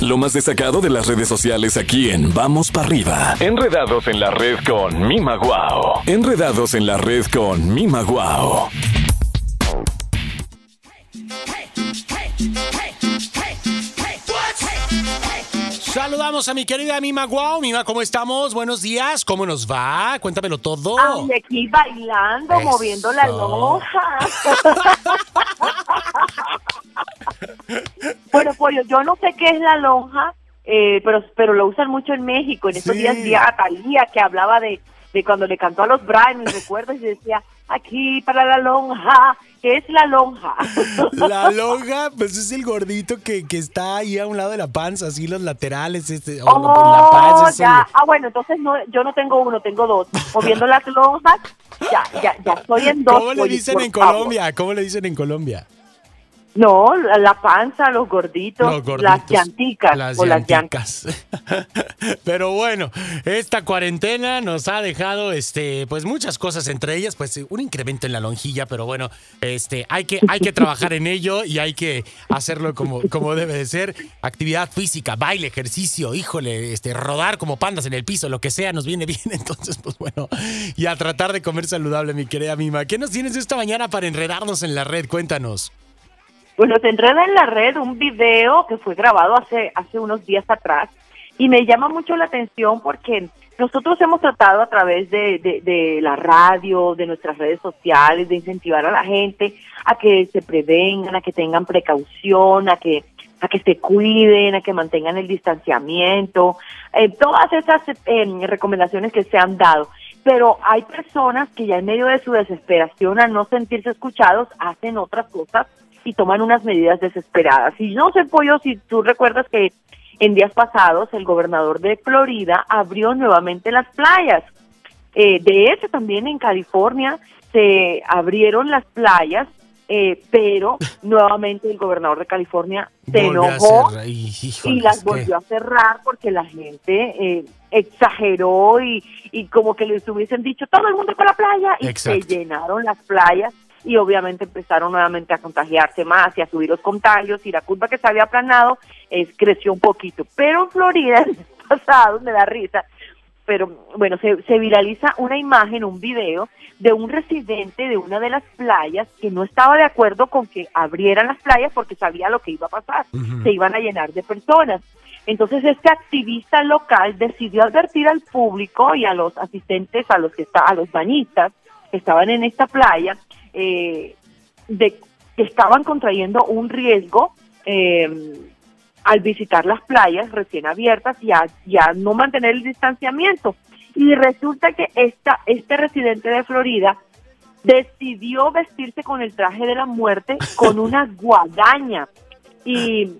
Lo más destacado de las redes sociales aquí en Vamos para arriba. Enredados en la red con Mima Guau. Enredados en la red con Mima Guau. Saludamos a mi querida Mima Guau. Mima, ¿cómo estamos? Buenos días. ¿Cómo nos va? Cuéntamelo todo. Ay, aquí bailando, Eso. moviendo la lonja. yo no sé qué es la lonja, eh, pero pero lo usan mucho en México. En estos Sí. días vi a Talía que hablaba de, de cuando le cantó a los Brian, me recuerdas, y decía, aquí para la lonja. ¿Qué es la lonja? La lonja, pues es el gordito que, que está ahí a un lado de la panza, así los laterales. Este, o Oh, la panza. ya. el- Ah, bueno, entonces no, yo no tengo uno, tengo dos. Moviendo las lonjas, ya, ya, ya estoy en dos. ¿Cómo le dicen en. Colombia? ¿Cómo le dicen en Colombia? No, la, la panza, los gorditos, Los gorditos, las llanticas las o las llanticas. Pero bueno, esta cuarentena nos ha dejado este pues muchas cosas entre ellas pues un incremento en la lonjilla, pero bueno, este hay que hay que trabajar en ello y hay que hacerlo como como debe de ser, actividad física, baile, ejercicio, híjole, este rodar como pandas en el piso, lo que sea nos viene bien, entonces pues bueno, y a tratar de comer saludable, mi querida Mima. ¿Qué nos tienes esta mañana para enredarnos en la red? Cuéntanos. Bueno, te enreda en la red un video que fue grabado hace, hace unos días atrás y me llama mucho la atención porque nosotros hemos tratado a través de, de, la radio, de nuestras redes sociales, de incentivar a la gente a que se prevengan, a que tengan precaución, a que a que se cuiden, a que mantengan el distanciamiento, eh, todas esas eh, recomendaciones que se han dado. Pero hay personas que ya en medio de su desesperación, al no sentirse escuchados, hacen otras cosas y toman unas medidas desesperadas. Y no sé, Pollo, si tú recuerdas que en días pasados el gobernador de Florida abrió nuevamente las playas. Eh, de hecho, también en California se abrieron las playas, eh, pero nuevamente el gobernador de California se enojó cerrar, y, las qué- volvió a cerrar porque la gente eh, exageró y, y como que les hubiesen dicho todo el mundo para la playa y Exacto. se llenaron las playas y obviamente empezaron nuevamente a contagiarse más y a subir los contagios y la curva que se había aplanado es, creció un poquito. Pero en Florida, el pasado, me da risa, pero bueno, se, se viraliza una imagen, un video de un residente de una de las playas que no estaba de acuerdo con que abrieran las playas porque sabía lo que iba a pasar, se iban a llenar de personas. Entonces este activista local decidió advertir al público y a los asistentes, a los que está, a los bañistas que estaban en esta playa, eh, de que estaban contrayendo un riesgo eh, al visitar las playas recién abiertas y a, y a no mantener el distanciamiento. Y resulta que esta, este residente de Florida decidió vestirse con el traje de la muerte con una guadaña y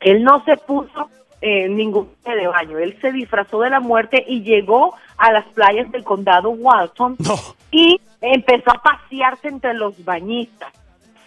él no se puso eh, ningún de baño, él se disfrazó de la muerte y llegó a las playas del condado Walton No. y empezó a pasearse entre los bañistas.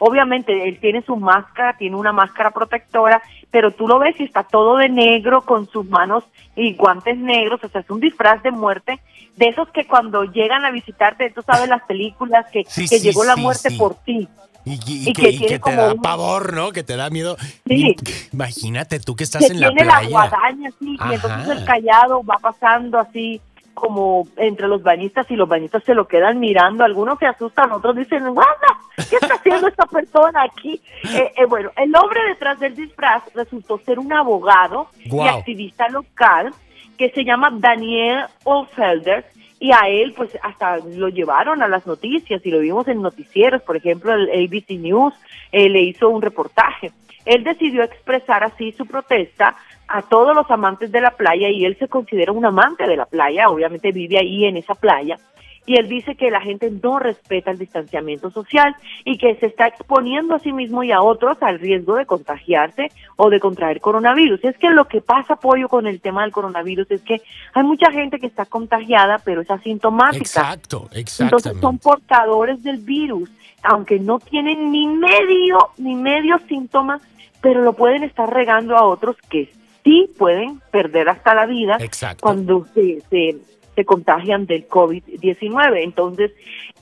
Obviamente él tiene su máscara, tiene una máscara protectora, pero tú lo ves y está todo de negro con sus manos y guantes negros, o sea, es un disfraz de muerte, de esos que cuando llegan a visitarte, tú sabes las películas que, Sí, que sí, llegó la sí, muerte sí. por ti. Y, y- y que, que y tiene que te como da un- pavor, ¿no? Que te da miedo. Sí. Imagínate tú que estás que en la tiene la, playa. guadaña así, y entonces el callado va pasando así como entre los bañistas y los bañistas se lo quedan mirando, algunos se asustan, otros dicen, guarda, ¿qué está haciendo esta persona aquí? Eh, eh, bueno, el hombre detrás del disfraz resultó ser un abogado y activista local que se llama Daniel Olfelder y a él pues hasta lo llevaron a las noticias y lo vimos en noticieros, por ejemplo el ABC News eh, le hizo un reportaje. Él decidió expresar así su protesta a todos los amantes de la playa y él se considera un amante de la playa, obviamente vive ahí en esa playa y él dice que la gente no respeta el distanciamiento social y que se está exponiendo a sí mismo y a otros al riesgo de contagiarse o de contraer coronavirus. Es que lo que pasa, Pollo, con el tema del coronavirus es que hay mucha gente que está contagiada, pero es asintomática. Exacto, Entonces exactamente. son portadores del virus, aunque no tienen ni medio, ni medio síntomas, pero lo pueden estar regando a otros que sí pueden perder hasta la vida Exacto. cuando se, se, se contagian del COVID-19. Entonces,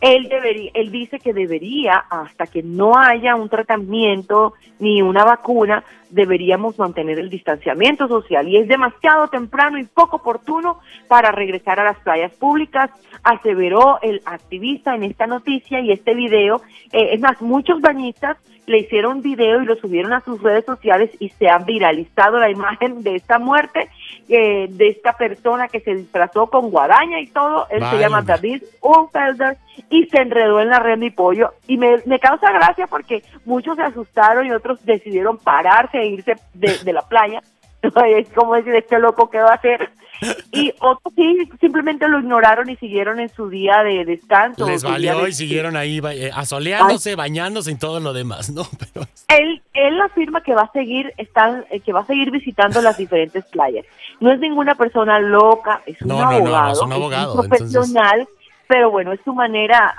él, debería, él dice que debería, hasta que no haya un tratamiento ni una vacuna, deberíamos mantener el distanciamiento social. Y es demasiado temprano y poco oportuno para regresar a las playas públicas, aseveró el activista en esta noticia y este video. Eh, es más, muchos bañistas le hicieron video y lo subieron a sus redes sociales y se han viralizado la imagen de esta muerte, eh, de esta persona que se disfrazó con guadaña y todo. Él se llama David Ulfelder y se enredó en la red mi pollo. Y me, me causa gracia porque muchos se asustaron y otros decidieron pararse e irse de, de la playa. Es como decir, este loco, ¿qué va a hacer? Y otros sí, simplemente lo ignoraron y siguieron en su día de descanso. Les valió y siguieron ahí eh, asoleándose, bañándose y todo lo demás, ¿no? Él, él afirma que va a seguir están, eh, que va a seguir visitando las diferentes playas. No es ninguna persona loca, es un, abogado, es un abogado, profesional, pero bueno, es su manera,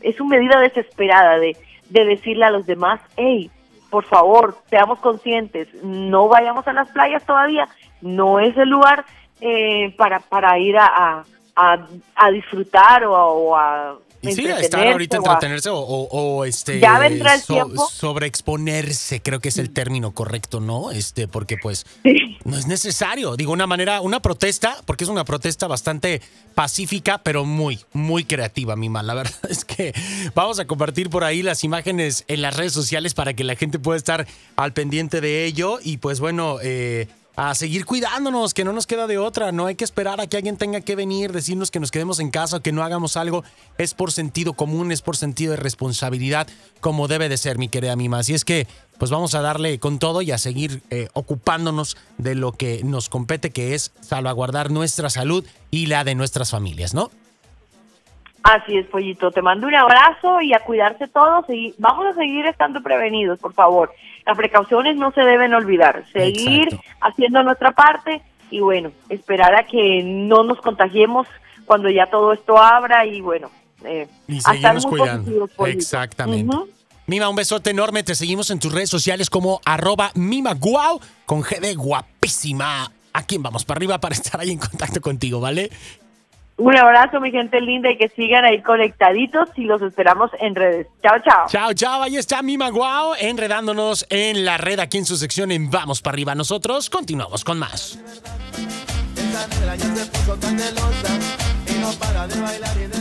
es su medida desesperada de, de decirle a los demás, hey, por favor, seamos conscientes, no vayamos a las playas todavía, no es el lugar eh, para, para ir a, a, a disfrutar o, a y sí, estar ahorita entretenerse o, o, este ya vendrá el tiempo. sobreexponerse, creo que es el término correcto, ¿no? Este, porque pues no es necesario. Digo, una manera, una protesta, porque es una protesta bastante pacífica, pero muy, muy creativa, Mima. La verdad es que vamos a compartir por ahí las imágenes en las redes sociales para que la gente pueda estar al pendiente de ello. Y pues bueno, eh a seguir cuidándonos, que no nos queda de otra. No hay que esperar a que alguien tenga que venir, decirnos que nos quedemos en casa o que no hagamos algo. Es por sentido común, es por sentido de responsabilidad, como debe de ser, mi querida Mima. Así es que, pues vamos a darle con todo y a seguir eh, ocupándonos de lo que nos compete, que es salvaguardar nuestra salud y la de nuestras familias, ¿no? Así es, Pollito. Te mando un abrazo y a cuidarse todos. Y vamos a seguir estando prevenidos, por favor. Las precauciones no se deben olvidar. Seguir haciendo nuestra parte y, bueno, esperar a que no nos contagiemos cuando ya todo esto abra y, bueno, eh, y seguimos cuidando. Exactamente. Mima, un besote enorme. Te seguimos en tus redes sociales como arroba mimaguau con GD guapísima. ¿A quién vamos para arriba para estar ahí en contacto contigo, vale? Un abrazo, mi gente linda, y que sigan ahí conectaditos y los esperamos en redes. Chao, chao. Chao, chao. Ahí está Mima Guau enredándonos en la red aquí en su sección en Vamos para arriba. Nosotros continuamos con más.